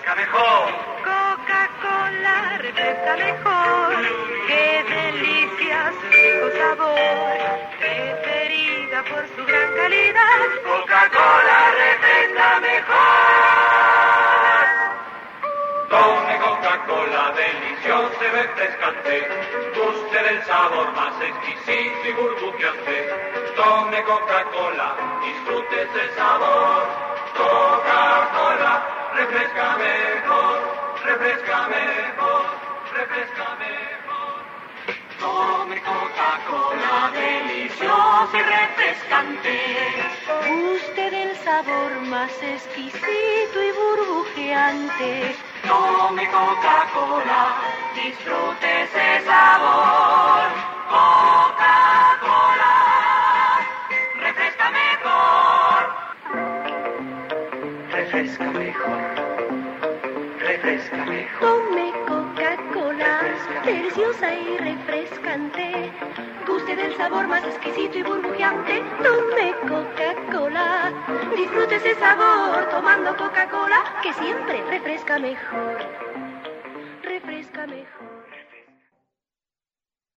refresca mejor. Coca-Cola refresca mejor. Qué delicia su rico sabor. Preferida por su gran calidad. Coca-Cola refresca mejor. Tome Coca-Cola deliciosa y refrescante. Guste del sabor más exquisito y burbujeante. Tome Coca-Cola, disfrute ese sabor. Refresca mejor, refresca mejor. Tome Coca-Cola deliciosa y refrescante. Guste del sabor más exquisito y burbujeante. Tome Coca-Cola, disfrute ese sabor. Coca-Cola, refresca mejor. Refresca mejor. Tome Coca-Cola, deliciosa y refrescante. Guste del sabor más exquisito y burbujeante. Tome Coca-Cola, disfrute ese sabor tomando Coca-Cola, que siempre refresca mejor. Refresca mejor.